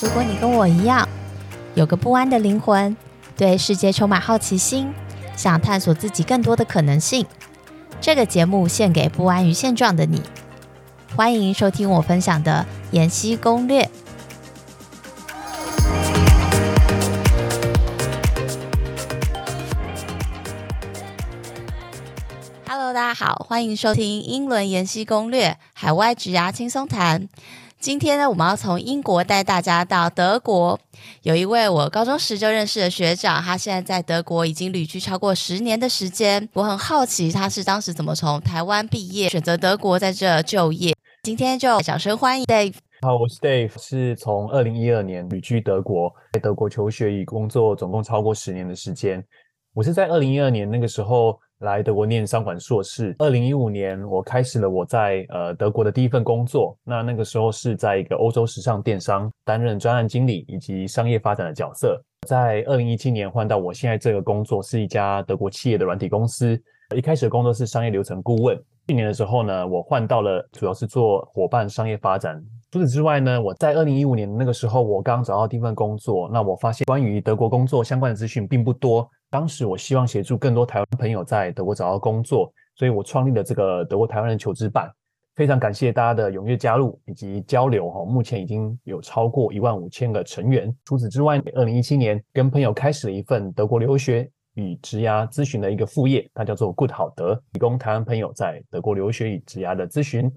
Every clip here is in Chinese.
如果你跟我一样，有个不安的灵魂，对世界充满好奇心，想探索自己更多的可能性，这个节目献给不安于现状的你。欢迎收听我分享的妍希攻略。Hello，大家好，欢迎收听英伦妍希攻略，海外职涯轻松谈。今天呢，我们要从英国带大家到德国。有一位我高中时就认识的学长，他现在在德国已经旅居超过十年的时间。我很好奇，他是当时怎么从台湾毕业，选择德国在这就业。今天就掌声欢迎 Dave。好，我是 Dave，是从二零一二年旅居德国，在德国求学与工作，总共超过十年的时间。我是在二零一二年那个时候。来德国念商管硕士。二零一五年，我开始了我在呃德国的第一份工作。那那个时候是在一个欧洲时尚电商担任专案经理以及商业发展的角色。在二零一七年换到我现在这个工作，是一家德国企业的软体公司。一开始的工作是商业流程顾问。去年的时候呢，我换到了主要是做伙伴商业发展。除此之外呢，我在二零一五年那个时候，我刚找到第一份工作。那我发现关于德国工作相关的资讯并不多。当时我希望协助更多台湾朋友在德国找到工作，所以我创立了这个德国台湾人求职办。非常感谢大家的踊跃加入以及交流哈，目前已经有超过一万五千个成员。除此之外，二零一七年跟朋友开始了一份德国留学与职涯咨询的一个副业，它叫做 Good 好德，提供台湾朋友在德国留学与职涯的咨询。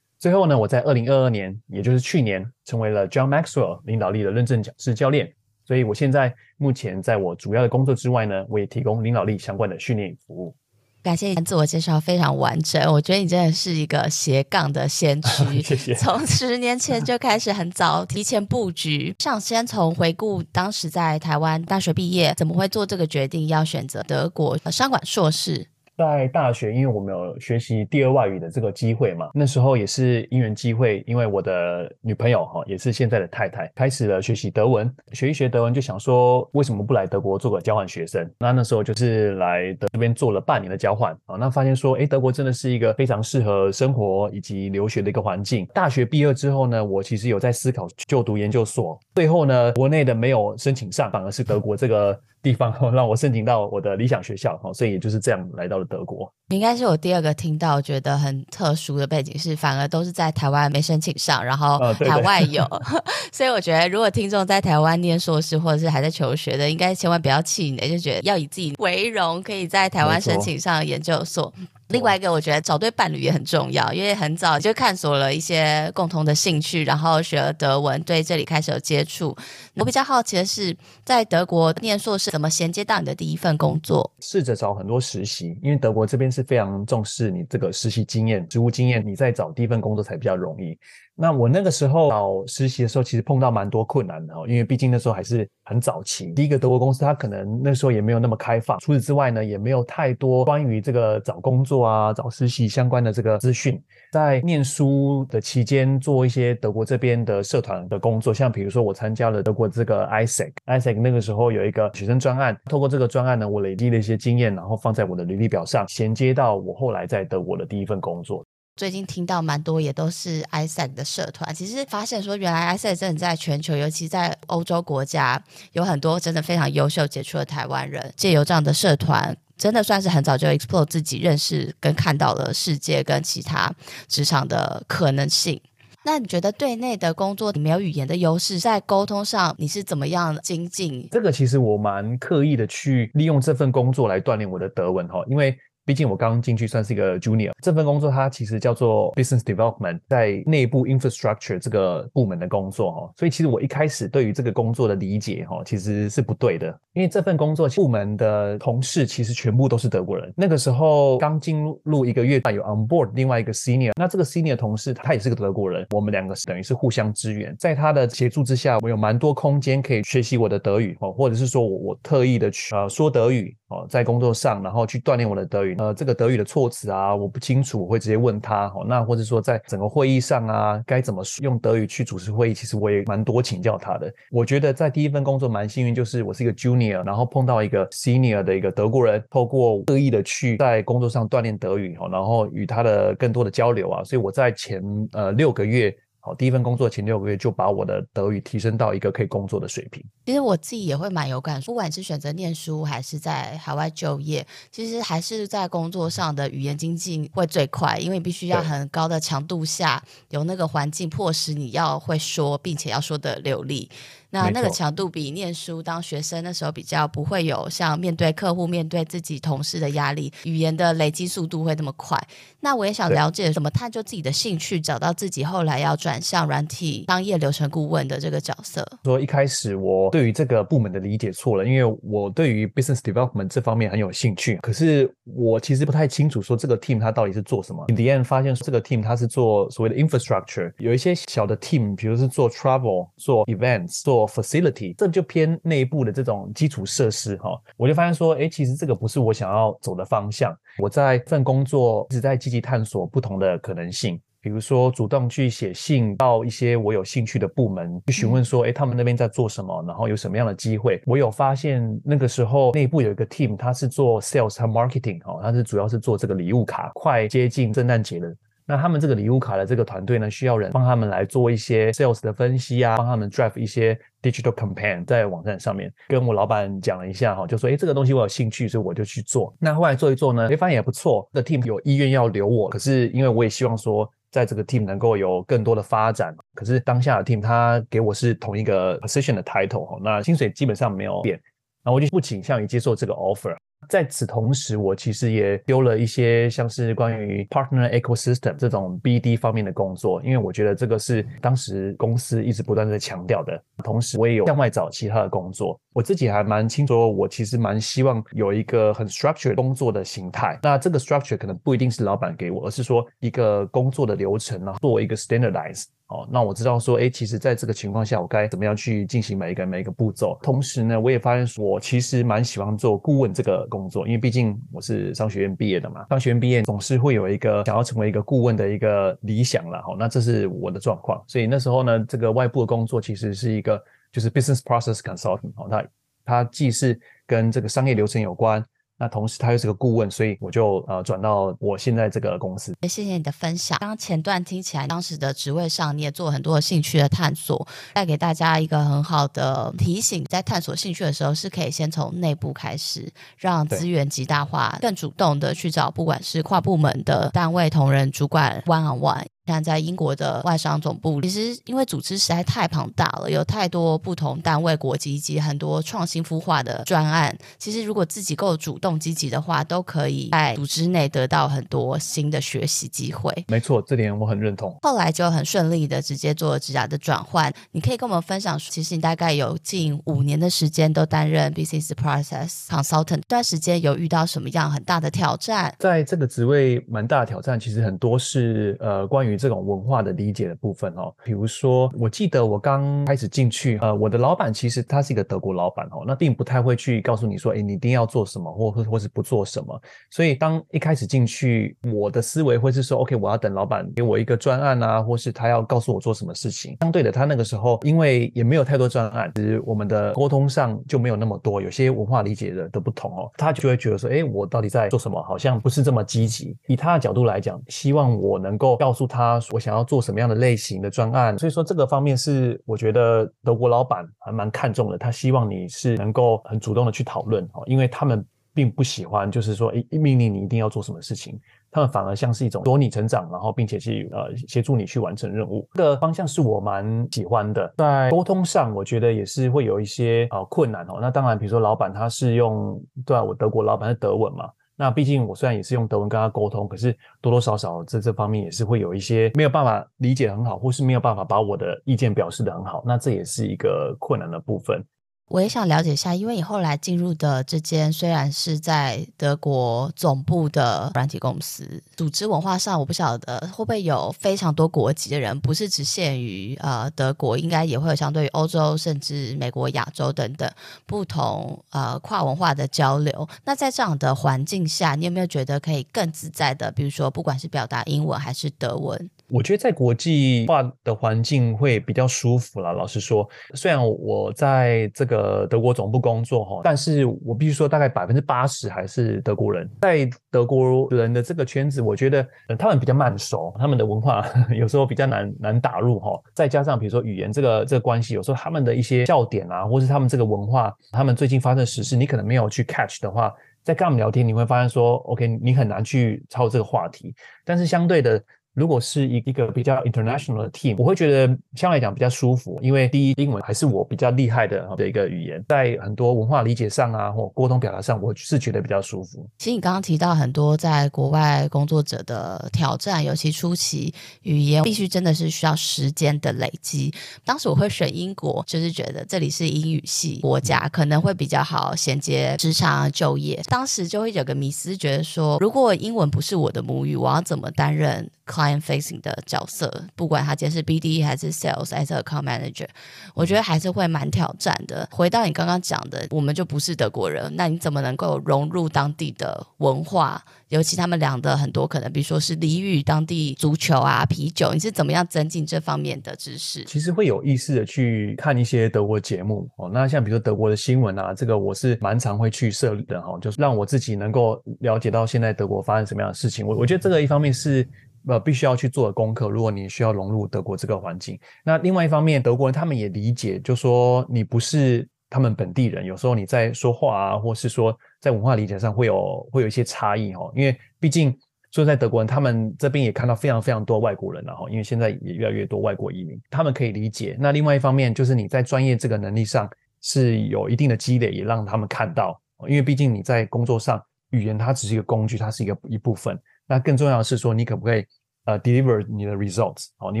最后呢，我在二零二二年，也就是去年，成为了 John Maxwell 领导力的认证讲师教练。所以，我现在目前在我主要的工作之外呢，我也提供领导力相关的训练服务。感谢你自我介绍非常完整，我觉得你真的是一个斜杠的先驱。谢谢。从十年前就开始很早提前布局，想先从回顾当时在台湾大学毕业，怎么会做这个决定，要选择德国商管硕士？在大学，因为我们有学习第二外语的这个机会嘛，那时候也是因缘机会，因为我的女朋友哈，也是现在的太太，开始了学习德文，学一学德文，就想说为什么不来德国做个交换学生？那那时候就是来德这边做了半年的交换啊，那发现说，诶，德国真的是一个非常适合生活以及留学的一个环境。大学毕业之后呢，我其实有在思考就读研究所，最后呢，国内的没有申请上，反而是德国这个。地方让我申请到我的理想学校，所以也就是这样来到了德国。应该是我第二个听到觉得很特殊的背景是，反而都是在台湾没申请上，然后海外有。呃、所以我觉得，如果听众在台湾念硕士或者是还在求学的，应该千万不要气馁，就觉得要以自己为荣，可以在台湾申请上研究所。另外一个，我觉得找对伴侣也很重要，因为很早就探索了一些共同的兴趣，然后学了德文，对这里开始有接触。我比较好奇的是，在德国念硕士怎么衔接到你的第一份工作？试着找很多实习，因为德国这边是非常重视你这个实习经验、职务经验，你在找第一份工作才比较容易。那我那个时候找实习的时候，其实碰到蛮多困难的哦，因为毕竟那时候还是很早期。第一个德国公司，它可能那时候也没有那么开放。除此之外呢，也没有太多关于这个找工作啊、找实习相关的这个资讯。在念书的期间，做一些德国这边的社团的工作，像比如说我参加了德国这个 ISEC，ISEC 那个时候有一个学生专案，透过这个专案呢，我累积了一些经验，然后放在我的履历表上，衔接到我后来在德国的第一份工作。最近听到蛮多，也都是 ISEC 的社团。其实发现说，原来 ISEC 真的在全球，尤其在欧洲国家，有很多真的非常优秀杰出的台湾人。借由这样的社团，真的算是很早就 explore 自己认识跟看到了世界跟其他职场的可能性。那你觉得对内的工作，你没有语言的优势，在沟通上你是怎么样精进？这个其实我蛮刻意的去利用这份工作来锻炼我的德文哈，因为。毕竟我刚进去算是一个 junior，这份工作它其实叫做 business development，在内部 infrastructure 这个部门的工作哈，所以其实我一开始对于这个工作的理解哈，其实是不对的，因为这份工作部门的同事其实全部都是德国人。那个时候刚进入一个月，有 on board 另外一个 senior，那这个 senior 同事他也是个德国人，我们两个等于是互相支援，在他的协助之下，我有蛮多空间可以学习我的德语哦，或者是说我我特意的去呃说德语哦，在工作上然后去锻炼我的德语。呃，这个德语的措辞啊，我不清楚，我会直接问他。好，那或者说在整个会议上啊，该怎么用德语去主持会议，其实我也蛮多请教他的。我觉得在第一份工作蛮幸运，就是我是一个 junior，然后碰到一个 senior 的一个德国人，透过刻意的去在工作上锻炼德语，然后与他的更多的交流啊，所以我在前呃六个月。好，第一份工作前六个月就把我的德语提升到一个可以工作的水平。其实我自己也会蛮有感，不管是选择念书还是在海外就业，其实还是在工作上的语言经济会最快，因为你必须要很高的强度下有那个环境迫使你要会说，并且要说的流利。那那个强度比念书当学生的时候比较不会有像面对客户、面对自己同事的压力，语言的累积速度会那么快。那我也想了解怎么探究自己的兴趣，找到自己后来要转向软体商业流程顾问的这个角色。说一开始我对于这个部门的理解错了，因为我对于 business development 这方面很有兴趣，可是我其实不太清楚说这个 team 它到底是做什么。In the end 发现这个 team 它是做所谓的 infrastructure，有一些小的 team，比如是做 travel、做 events、做 facility，这就偏内部的这种基础设施哈，我就发现说，哎，其实这个不是我想要走的方向。我在份工作一直在积极探索不同的可能性，比如说主动去写信到一些我有兴趣的部门去询问说，哎，他们那边在做什么，然后有什么样的机会。我有发现那个时候内部有一个 team，他是做 sales 和 marketing 哈，他是主要是做这个礼物卡，快接近圣诞节了。那他们这个礼物卡的这个团队呢，需要人帮他们来做一些 sales 的分析啊，帮他们 drive 一些 digital campaign 在网站上面。跟我老板讲了一下哈，就说诶，这个东西我有兴趣，所以我就去做。那后来做一做呢，诶，发现也不错，这个 team 有意愿要留我。可是因为我也希望说，在这个 team 能够有更多的发展。可是当下的 team 他给我是同一个 position 的 title 哈，那薪水基本上没有变，那我就不倾向于接受这个 offer。在此同时，我其实也丢了一些像是关于 partner ecosystem 这种 BD 方面的工作，因为我觉得这个是当时公司一直不断在强调的。同时，我也有向外找其他的工作。我自己还蛮清楚，我其实蛮希望有一个很 structured 工作的形态。那这个 structure 可能不一定是老板给我，而是说一个工作的流程，然后作为一个 standardize。哦，那我知道说，诶，其实在这个情况下，我该怎么样去进行每一个每一个步骤。同时呢，我也发现，我其实蛮喜欢做顾问这个工作，因为毕竟我是商学院毕业的嘛。商学院毕业总是会有一个想要成为一个顾问的一个理想了。哈，那这是我的状况。所以那时候呢，这个外部的工作其实是一个就是 business process consulting。哦，那它既是跟这个商业流程有关。那同时他又是个顾问，所以我就呃转到我现在这个公司。谢谢你的分享。刚刚前段听起来，当时的职位上你也做很多的兴趣的探索，带给大家一个很好的提醒，在探索兴趣的时候是可以先从内部开始，让资源极大化，更主动的去找不管是跨部门的单位同仁、主管 one on one。像在英国的外商总部，其实因为组织实在太庞大了，有太多不同单位、国籍以及很多创新孵化的专案。其实如果自己够主动积极的话，都可以在组织内得到很多新的学习机会。没错，这点我很认同。后来就很顺利的直接做了职涯的转换。你可以跟我们分享，其实你大概有近五年的时间都担任 Business Process Consultant，这段时间有遇到什么样很大的挑战？在这个职位蛮大的挑战，其实很多是呃关于。这种文化的理解的部分哦，比如说，我记得我刚开始进去，呃，我的老板其实他是一个德国老板哦，那并不太会去告诉你说，哎，你一定要做什么，或或或是不做什么。所以当一开始进去，我的思维会是说，OK，我要等老板给我一个专案啊，或是他要告诉我做什么事情。相对的，他那个时候因为也没有太多专案，其实我们的沟通上就没有那么多，有些文化理解的都不同哦，他就会觉得说，哎，我到底在做什么？好像不是这么积极。以他的角度来讲，希望我能够告诉他。他我想要做什么样的类型的专案，所以说这个方面是我觉得德国老板还蛮看重的。他希望你是能够很主动的去讨论哦，因为他们并不喜欢就是说一命令你一定要做什么事情，他们反而像是一种助你成长，然后并且去呃协助你去完成任务。这个方向是我蛮喜欢的。在沟通上，我觉得也是会有一些呃困难哦。那当然，比如说老板他是用对啊，我德国老板是德文嘛。那毕竟我虽然也是用德文跟他沟通，可是多多少少在这方面也是会有一些没有办法理解很好，或是没有办法把我的意见表示的很好，那这也是一个困难的部分。我也想了解一下，因为你后来进入的这间虽然是在德国总部的软体公司，组织文化上我不晓得会不会有非常多国籍的人，不是只限于呃德国，应该也会有相对于欧洲甚至美国、亚洲等等不同呃跨文化的交流。那在这样的环境下，你有没有觉得可以更自在的，比如说不管是表达英文还是德文？我觉得在国际化的环境会比较舒服了。老实说，虽然我在这个德国总部工作哈，但是我必须说，大概百分之八十还是德国人。在德国人的这个圈子，我觉得他们比较慢熟，他们的文化 有时候比较难难打入哈。再加上比如说语言这个这个关系，有时候他们的一些笑点啊，或是他们这个文化，他们最近发生的时事，你可能没有去 catch 的话，在跟他们聊天，你会发现说，OK，你很难去操这个话题。但是相对的。如果是一一个比较 international 的 team，我会觉得相对来讲比较舒服，因为第一，英文还是我比较厉害的的一个语言，在很多文化理解上啊，或沟通表达上，我是觉得比较舒服。其实你刚刚提到很多在国外工作者的挑战，尤其初期语言必须真的是需要时间的累积。当时我会选英国，就是觉得这里是英语系国家，可能会比较好衔接职场就业。当时就会有个迷思，觉得说如果英文不是我的母语，我要怎么担任 client facing 的角色，不管他今天是 BD 还是 sales 还是 account manager，我觉得还是会蛮挑战的。回到你刚刚讲的，我们就不是德国人，那你怎么能够融入当地的文化？尤其他们俩的很多可能，比如说是俚语、当地足球啊、啤酒，你是怎么样增进这方面的知识？其实会有意识的去看一些德国节目哦。那像比如说德国的新闻啊，这个我是蛮常会去涉的哈，就是让我自己能够了解到现在德国发生什么样的事情。我我觉得这个一方面是。呃，必须要去做的功课。如果你需要融入德国这个环境，那另外一方面，德国人他们也理解，就说你不是他们本地人，有时候你在说话啊，或是说在文化理解上会有会有一些差异哦。因为毕竟说在德国人，他们这边也看到非常非常多外国人了哈。因为现在也越来越多外国移民，他们可以理解。那另外一方面，就是你在专业这个能力上是有一定的积累，也让他们看到。因为毕竟你在工作上，语言它只是一个工具，它是一个一部分。那更重要的是说，你可不可以呃 deliver 你的 results？好，你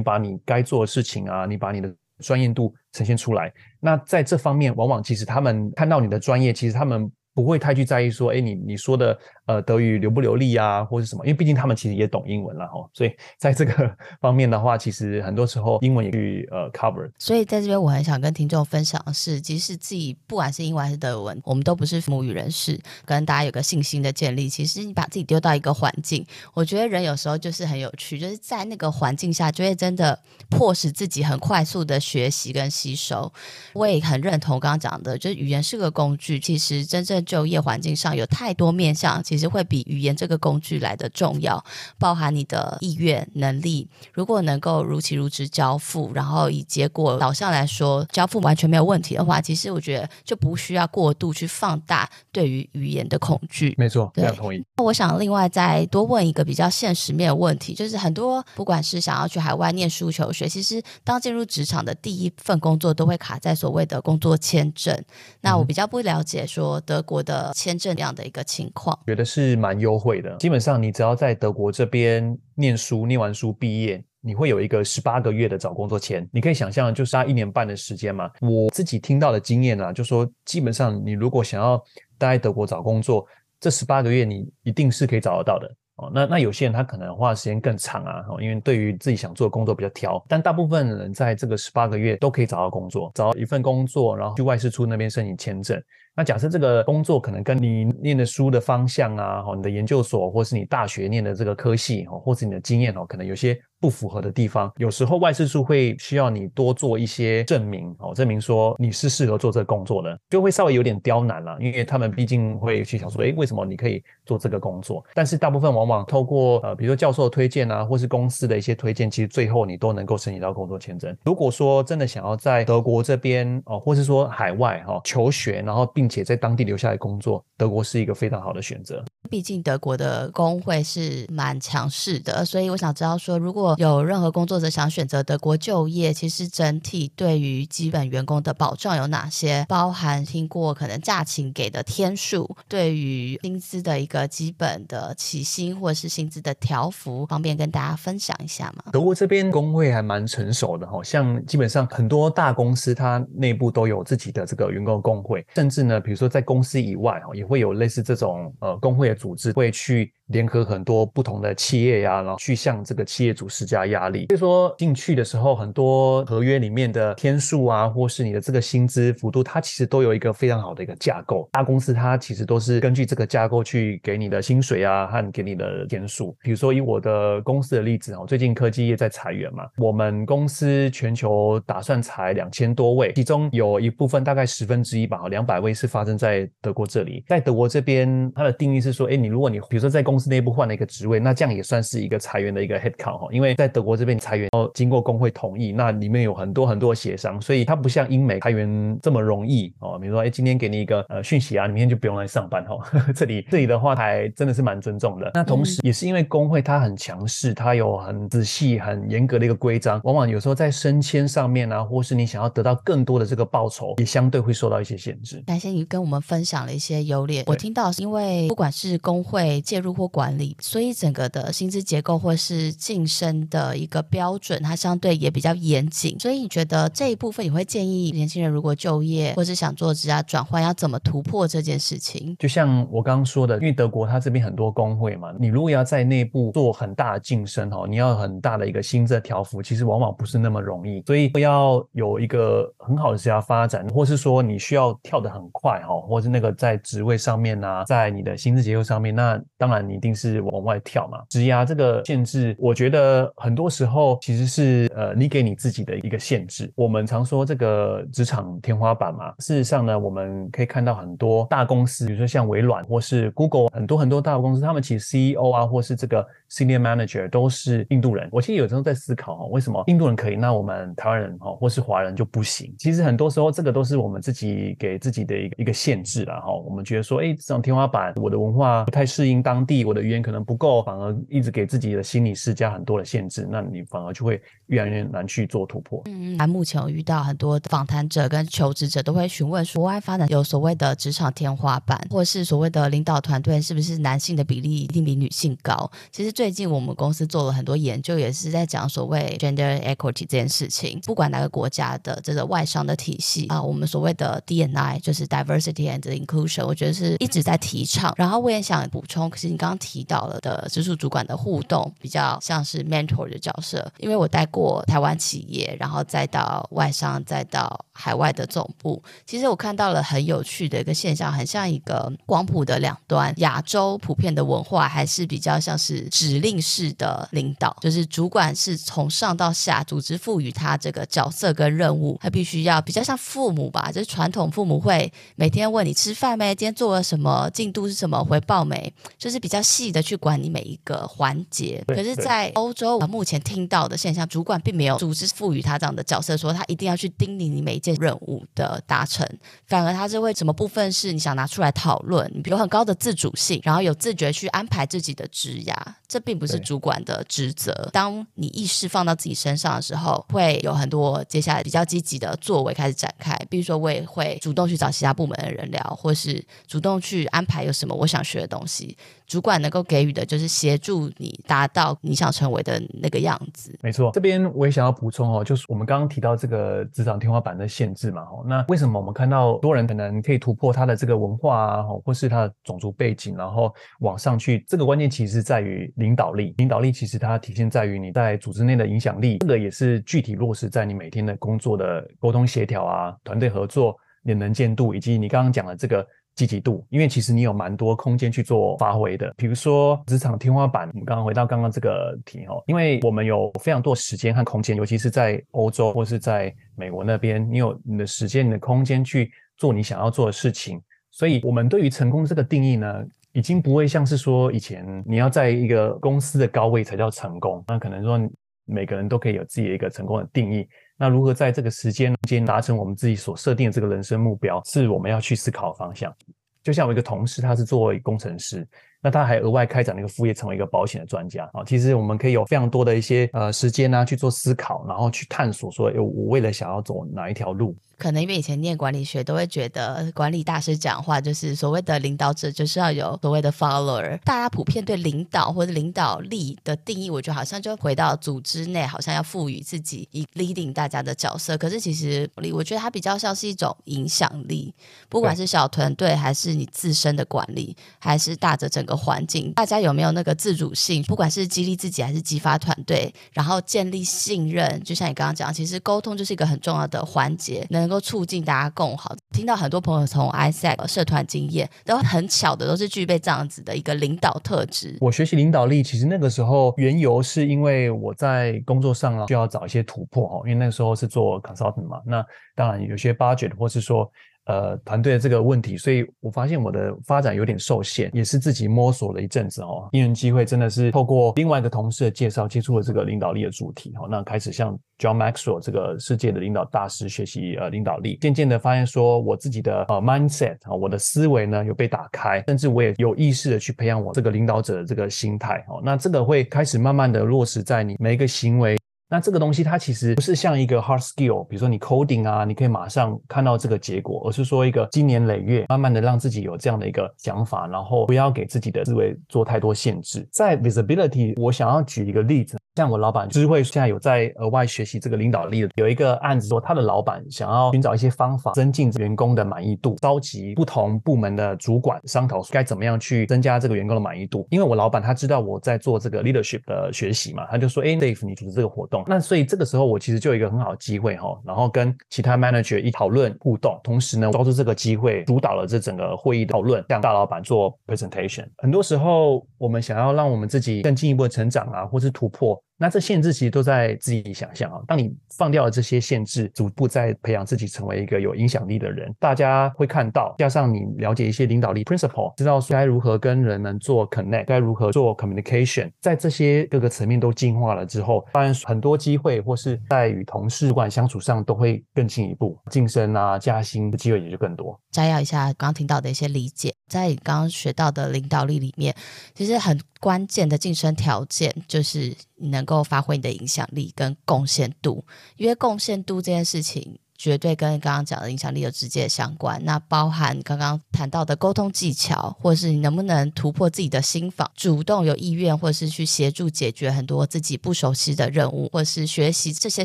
把你该做的事情啊，你把你的专业度呈现出来。那在这方面，往往其实他们看到你的专业，其实他们。不会太去在意说，哎，你你说的呃德语流不流利啊，或者什么？因为毕竟他们其实也懂英文了哈，所以在这个方面的话，其实很多时候英文也去呃 cover。所以在这边，我很想跟听众分享的是，即使自己不管是英文还是德文，我们都不是母语人士，跟大家有个信心的建立。其实你把自己丢到一个环境，我觉得人有时候就是很有趣，就是在那个环境下，就会真的迫使自己很快速的学习跟吸收。我也很认同刚刚讲的，就是语言是个工具，其实真正。就业环境上有太多面向，其实会比语言这个工具来的重要，包含你的意愿、能力。如果能够如期如职交付，然后以结果导向来说，交付完全没有问题的话，其实我觉得就不需要过度去放大对于语言的恐惧。没错，非常同意。那我想另外再多问一个比较现实面的问题，就是很多不管是想要去海外念书求学，其实当进入职场的第一份工作都会卡在所谓的工作签证。那我比较不了解说德国。我的签证这样的一个情况，觉得是蛮优惠的。基本上，你只要在德国这边念书，念完书毕业，你会有一个十八个月的找工作签。你可以想象，就是他一年半的时间嘛。我自己听到的经验啊，就说基本上你如果想要待在德国找工作，这十八个月你一定是可以找得到的。哦，那那有些人他可能花的时间更长啊，因为对于自己想做的工作比较挑。但大部分人在这个十八个月都可以找到工作，找到一份工作，然后去外事处那边申请签证。那假设这个工作可能跟你念的书的方向啊，哈，你的研究所或是你大学念的这个科系，哈，或是你的经验哦，可能有些不符合的地方，有时候外事处会需要你多做一些证明，哦，证明说你是适合做这个工作的，就会稍微有点刁难了，因为他们毕竟会去想说，诶，为什么你可以做这个工作？但是大部分往往透过呃，比如说教授的推荐啊，或是公司的一些推荐，其实最后你都能够申请到工作签证。如果说真的想要在德国这边哦，或是说海外哈求学，然后并并且在当地留下来工作，德国是一个非常好的选择。毕竟德国的工会是蛮强势的，所以我想知道说，如果有任何工作者想选择德国就业，其实整体对于基本员工的保障有哪些？包含听过可能假期给的天数，对于薪资的一个基本的起薪或者是薪资的条幅，方便跟大家分享一下吗？德国这边工会还蛮成熟的哈，像基本上很多大公司它内部都有自己的这个员工工会，甚至呢。呢，比如说在公司以外哈，也会有类似这种呃工会的组织，会去联合很多不同的企业呀，然后去向这个企业主施加压力。所以说进去的时候，很多合约里面的天数啊，或是你的这个薪资幅度，它其实都有一个非常好的一个架构。大公司它其实都是根据这个架构去给你的薪水啊，和给你的天数。比如说以我的公司的例子哦，最近科技业在裁员嘛，我们公司全球打算裁两千多位，其中有一部分大概十分之一吧，两百位是是发生在德国这里。在德国这边，它的定义是说，哎，你如果你比如说在公司内部换了一个职位，那这样也算是一个裁员的一个 headcount 哈，因为在德国这边裁员要经过工会同意，那里面有很多很多协商，所以它不像英美裁员这么容易哦。比如说，哎，今天给你一个呃讯息啊，你明天就不用来上班哈。这里这里的话还真的是蛮尊重的。那同时也是因为工会它很强势，它有很仔细、很严格的一个规章，往往有时候在升迁上面啊，或是你想要得到更多的这个报酬，也相对会受到一些限制。感谢你跟我们分享了一些优劣。我听到是因为不管是工会介入或管理，所以整个的薪资结构或是晋升的一个标准，它相对也比较严谨。所以你觉得这一部分，你会建议年轻人如果就业或是想做职涯转换，要怎么突破这件事情？就像我刚刚说的，因为德国它这边很多工会嘛，你如果要在内部做很大的晋升哦，你要很大的一个薪资条幅，其实往往不是那么容易。所以要有一个很好的职业发展，或是说你需要跳得很快快哈，或是那个在职位上面啊，在你的薪资结构上面，那当然你一定是往外跳嘛。职涯这个限制，我觉得很多时候其实是呃你给你自己的一个限制。我们常说这个职场天花板嘛，事实上呢，我们可以看到很多大公司，比如说像微软或是 Google，很多很多大公司，他们其实 CEO 啊，或是这个 Senior Manager 都是印度人。我其实有时候在思考哈，为什么印度人可以，那我们台湾人哈或是华人就不行？其实很多时候这个都是我们自己给自己的一个一个限制了哈。我们觉得说，哎，这种天花板，我的文化不太适应当地，我的语言可能不够，反而一直给自己的心理施加很多的限制，那你反而就会越来越难去做突破。嗯，那目前我遇到很多访谈者跟求职者都会询问说，国外发展有所谓的职场天花板，或是所谓的领导团队是不是男性的比例一定比女性高？其实最最近我们公司做了很多研究，也是在讲所谓 gender equity 这件事情。不管哪个国家的这个外商的体系啊，我们所谓的 D N I 就是 diversity and inclusion，我觉得是一直在提倡。然后我也想补充，可是你刚刚提到了的直属主管的互动，比较像是 mentor 的角色。因为我带过台湾企业，然后再到外商，再到海外的总部，其实我看到了很有趣的一个现象，很像一个光谱的两端。亚洲普遍的文化还是比较像是指令式的领导，就是主管是从上到下，组织赋予他这个角色跟任务，他必须要比较像父母吧，就是传统父母会每天问你吃饭没，今天做了什么，进度是什么，回报没，就是比较细的去管你每一个环节。可是，在欧洲，我目前听到的现象，主管并没有组织赋予他这样的角色，说他一定要去叮咛你每一件任务的达成，反而他是会什么部分是你想拿出来讨论，你比如很高的自主性，然后有自觉去安排自己的职涯，这并不是主管的职责。当你意识放到自己身上的时候，会有很多接下来比较积极的作为开始展开。比如说，我也会主动去找其他部门的人聊，或是主动去安排有什么我想学的东西。主管能够给予的就是协助你达到你想成为的那个样子。没错，这边我也想要补充哦，就是我们刚刚提到这个职场天花板的限制嘛，哦，那为什么我们看到多人可能可以突破他的这个文化啊，或是他的种族背景，然后往上去？这个关键其实在于领导力。领导力其实它体现在于你在组织内的影响力，这个也是具体落实在你每天的工作的沟通协调啊、团队合作、你的能见度，以及你刚刚讲的这个。积极度，因为其实你有蛮多空间去做发挥的。比如说职场天花板，我们刚刚回到刚刚这个题哦，因为我们有非常多时间和空间，尤其是在欧洲或是在美国那边，你有你的时间、你的空间去做你想要做的事情。所以，我们对于成功这个定义呢，已经不会像是说以前你要在一个公司的高位才叫成功。那可能说每个人都可以有自己的一个成功的定义。那如何在这个时间间达成我们自己所设定的这个人生目标，是我们要去思考的方向。就像我一个同事，他是作为工程师，那他还额外开展了一个副业，成为一个保险的专家啊。其实我们可以有非常多的一些呃时间呢、啊、去做思考，然后去探索说，说我为了想要走哪一条路。可能因为以前念管理学，都会觉得管理大师讲话就是所谓的领导者就是要有所谓的 follower。大家普遍对领导或者领导力的定义，我觉得好像就回到组织内，好像要赋予自己以 leading 大家的角色。可是其实，我觉得它比较像是一种影响力，不管是小团队还是你自身的管理，还是大着整个环境，大家有没有那个自主性？不管是激励自己还是激发团队，然后建立信任。就像你刚刚讲，其实沟通就是一个很重要的环节。能能够促进大家共好，听到很多朋友从 ISEC 社团经验，都很巧的都是具备这样子的一个领导特质。我学习领导力，其实那个时候缘由是因为我在工作上啊，需要找一些突破哦，因为那个时候是做 consultant 嘛，那当然有些 budget 或是说。呃，团队的这个问题，所以我发现我的发展有点受限，也是自己摸索了一阵子哦。因缘机会，真的是透过另外一个同事的介绍，接触了这个领导力的主题哦。那开始向 John Maxwell 这个世界的领导大师学习呃领导力，渐渐的发现说，我自己的呃 mindset 啊，我的思维呢有被打开，甚至我也有意识的去培养我这个领导者的这个心态哦。那这个会开始慢慢的落实在你每一个行为。那这个东西它其实不是像一个 hard skill，比如说你 coding 啊，你可以马上看到这个结果，而是说一个经年累月，慢慢的让自己有这样的一个想法，然后不要给自己的思维做太多限制。在 visibility，我想要举一个例子。像我老板智慧现在有在额外学习这个领导力，有一个案子说，他的老板想要寻找一些方法增进员工的满意度，召集不同部门的主管商讨该怎么样去增加这个员工的满意度。因为我老板他知道我在做这个 leadership 的学习嘛，他就说：“哎，Dave，你组织这个活动。”那所以这个时候我其实就有一个很好的机会哈，然后跟其他 manager 一讨论互动，同时呢抓住这个机会主导了这整个会议的讨论，向大老板做 presentation。很多时候我们想要让我们自己更进一步的成长啊，或是突破。那这限制其实都在自己想象啊。当你放掉了这些限制，逐步在培养自己成为一个有影响力的人，大家会看到。加上你了解一些领导力 principle，知道该如何跟人们做 connect，该如何做 communication，在这些各个层面都进化了之后，当然很多机会或是在与同事主管相处上都会更进一步，晋升啊、加薪的机会也就更多。摘要一下刚刚听到的一些理解，在你刚刚学到的领导力里面，其实很关键的晋升条件就是你能能够发挥你的影响力跟贡献度，因为贡献度这件事情。绝对跟刚刚讲的影响力有直接相关。那包含刚刚谈到的沟通技巧，或者是你能不能突破自己的心防，主动有意愿，或者是去协助解决很多自己不熟悉的任务，或者是学习这些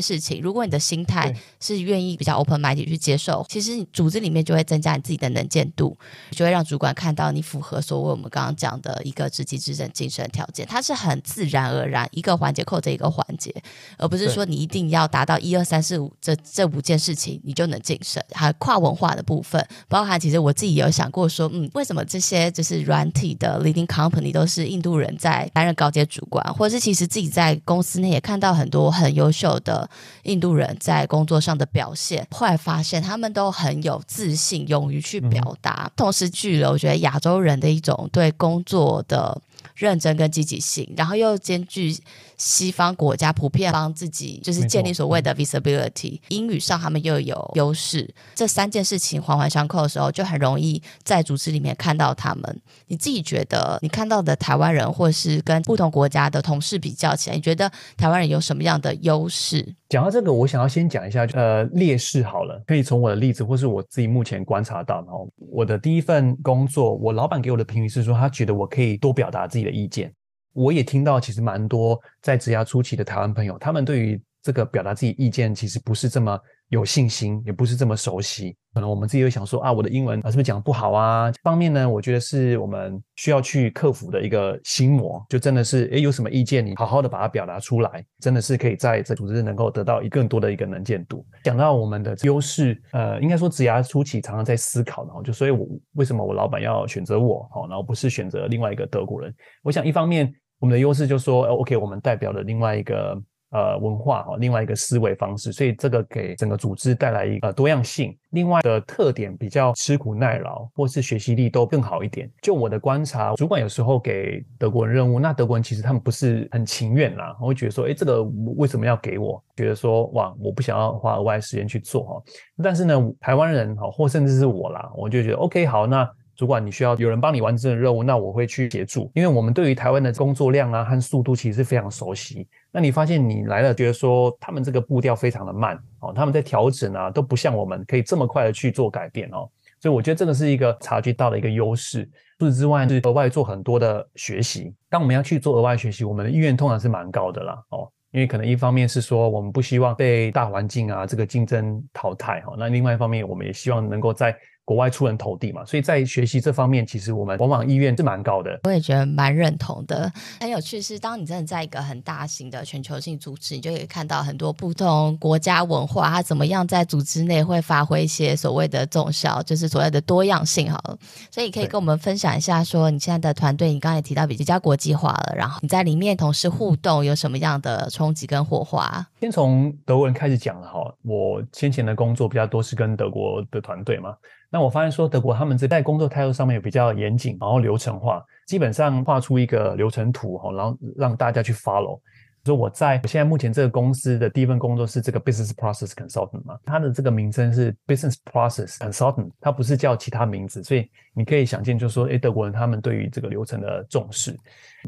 事情。如果你的心态是愿意比较 open minded 去接受，其实你组织里面就会增加你自己的能见度，就会让主管看到你符合所谓我们刚刚讲的一个职级职等晋升条件。它是很自然而然一个环节扣着一个环节，而不是说你一定要达到一二三四五这这五件事情。你就能晋升，还有跨文化的部分，包含其实我自己有想过说，嗯，为什么这些就是软体的 leading company 都是印度人在担任高阶主管，或者是其实自己在公司内也看到很多很优秀的印度人在工作上的表现，后来发现他们都很有自信，勇于去表达，嗯、同时具有我觉得亚洲人的一种对工作的。认真跟积极性，然后又兼具西方国家普遍帮自己就是建立所谓的 visibility，英语上他们又有优势，这三件事情环环相扣的时候，就很容易在组织里面看到他们。你自己觉得，你看到的台湾人，或是跟不同国家的同事比较起来，你觉得台湾人有什么样的优势？讲到这个，我想要先讲一下，呃，劣势好了，可以从我的例子，或是我自己目前观察到，然后我的第一份工作，我老板给我的评语是说，他觉得我可以多表达自己的意见。我也听到，其实蛮多在职涯初期的台湾朋友，他们对于这个表达自己意见，其实不是这么。有信心，也不是这么熟悉，可能我们自己会想说啊，我的英文啊是不是讲不好啊？方面呢，我觉得是我们需要去克服的一个心魔，就真的是诶，有什么意见，你好好的把它表达出来，真的是可以在这组织能够得到一更多的一个能见度。讲到我们的优势，呃，应该说职涯初期常常在思考，然后就所以我为什么我老板要选择我，好，然后不是选择另外一个德国人？我想一方面我们的优势就是说，OK，我们代表了另外一个。呃，文化哈，另外一个思维方式，所以这个给整个组织带来一个多样性。另外的特点比较吃苦耐劳，或是学习力都更好一点。就我的观察，主管有时候给德国人任务，那德国人其实他们不是很情愿啦，我会觉得说，诶，这个为什么要给我？觉得说，哇，我不想要花额外时间去做哈。但是呢，台湾人哈，或甚至是我啦，我就觉得 OK，好，那。主管你需要有人帮你完成任务，那我会去协助，因为我们对于台湾的工作量啊和速度其实是非常熟悉。那你发现你来了，觉得说他们这个步调非常的慢哦，他们在调整啊都不像我们可以这么快的去做改变哦，所以我觉得这个是一个察觉到的一个优势。除此之外，是额外做很多的学习。当我们要去做额外学习，我们的意愿通常是蛮高的啦哦。因为可能一方面是说我们不希望被大环境啊这个竞争淘汰哈，那另外一方面我们也希望能够在国外出人头地嘛，所以在学习这方面，其实我们往往意愿是蛮高的。我也觉得蛮认同的。很有趣是，当你真的在一个很大型的全球性组织，你就可以看到很多不同国家文化，它怎么样在组织内会发挥一些所谓的重效，就是所谓的多样性。好了，所以可以跟我们分享一下，说你现在的团队，你刚才也提到比较国际化了，然后你在里面同事互动有什么样的冲击跟火花？先从德国人开始讲哈，我先前的工作比较多是跟德国的团队嘛。那我发现说，德国他们在工作态度上面比较严谨，然后流程化，基本上画出一个流程图哈，然后让大家去 follow。说我在我现在目前这个公司的第一份工作是这个 business process consultant 嘛，它的这个名称是 business process consultant，它不是叫其他名字，所以你可以想见，就是说，诶，德国人他们对于这个流程的重视。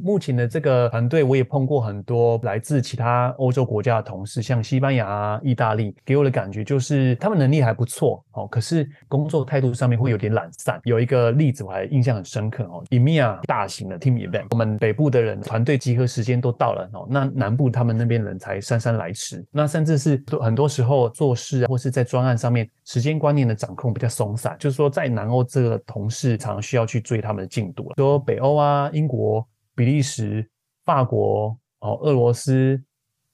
目前的这个团队，我也碰过很多来自其他欧洲国家的同事，像西班牙啊、意大利，给我的感觉就是他们能力还不错哦，可是工作态度上面会有点懒散。有一个例子我还印象很深刻哦，EMEA 大型的 team event，我们北部的人团队集合时间都到了哦，那南部他们那边人才姗姗来迟，那甚至是很多时候做事啊，或是在专案上面时间观念的掌控比较松散，就是说在南欧这个同事常常需要去追他们的进度，说北欧啊、英国。比利时、法国、哦、俄罗斯、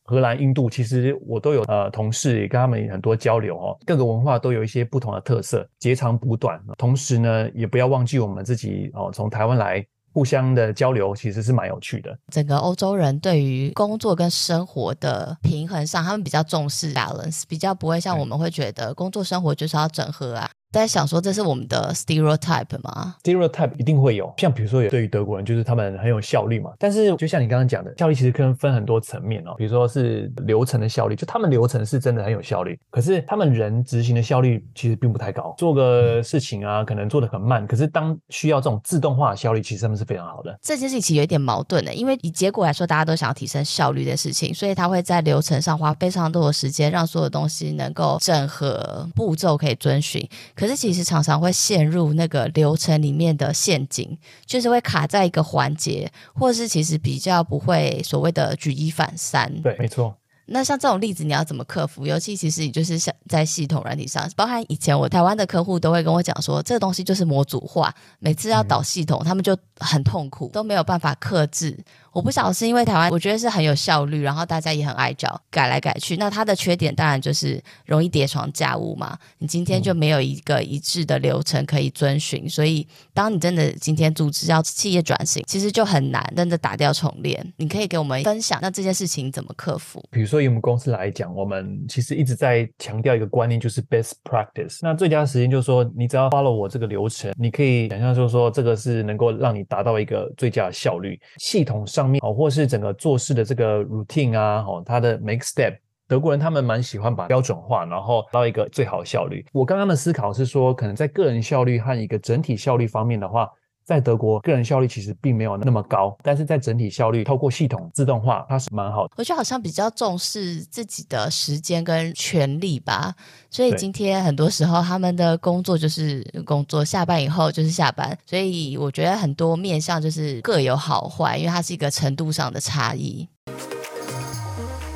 荷兰、印度，其实我都有呃同事，也跟他们很多交流哦。各个文化都有一些不同的特色，截长补短。同时呢，也不要忘记我们自己哦，从台湾来互相的交流，其实是蛮有趣的。整个欧洲人对于工作跟生活的平衡上，他们比较重视 balance，比较不会像我们会觉得工作生活就是要整合啊。在想说，这是我们的 stereotype 吗？stereotype 一定会有，像比如说，有对于德国人，就是他们很有效率嘛。但是就像你刚刚讲的，效率其实可能分很多层面哦。比如说是流程的效率，就他们流程是真的很有效率，可是他们人执行的效率其实并不太高。做个事情啊，可能做的很慢，可是当需要这种自动化的效率，其实他们是非常好的。这件事情其实有一点矛盾的，因为以结果来说，大家都想要提升效率的事情，所以他会在流程上花非常多的时间，让所有东西能够整合步骤可以遵循。可是其实常常会陷入那个流程里面的陷阱，就是会卡在一个环节，或是其实比较不会所谓的举一反三。对，没错。那像这种例子，你要怎么克服？尤其其实你就是像在系统软体上，包含以前我台湾的客户都会跟我讲说，这个东西就是模组化，每次要导系统，他们就很痛苦，都没有办法克制。我不晓得是因为台湾，我觉得是很有效率，然后大家也很爱找，改来改去。那它的缺点当然就是容易叠床架屋嘛。你今天就没有一个一致的流程可以遵循，所以当你真的今天组织要企业转型，其实就很难真的打掉重练。你可以给我们分享，那这件事情怎么克服？比如说以我们公司来讲，我们其实一直在强调一个观念，就是 best practice。那最佳时间就是说，你只要 follow 我这个流程，你可以想象就是说这个是能够让你达到一个最佳的效率。系统上哦，或是整个做事的这个 routine 啊，哦，它的 make step，德国人他们蛮喜欢把标准化，然后到一个最好效率。我刚刚的思考是说，可能在个人效率和一个整体效率方面的话。在德国，个人效率其实并没有那么高，但是在整体效率，透过系统自动化，它是蛮好的。我觉得好像比较重视自己的时间跟权利吧，所以今天很多时候他们的工作就是工作，下班以后就是下班，所以我觉得很多面向就是各有好坏，因为它是一个程度上的差异。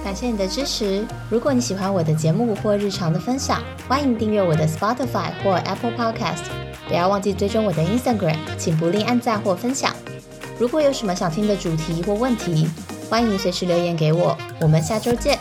感谢你的支持，如果你喜欢我的节目或日常的分享，欢迎订阅我的 Spotify 或 Apple Podcast。不要忘记追踪我的 Instagram，请不吝按赞或分享。如果有什么想听的主题或问题，欢迎随时留言给我。我们下周见。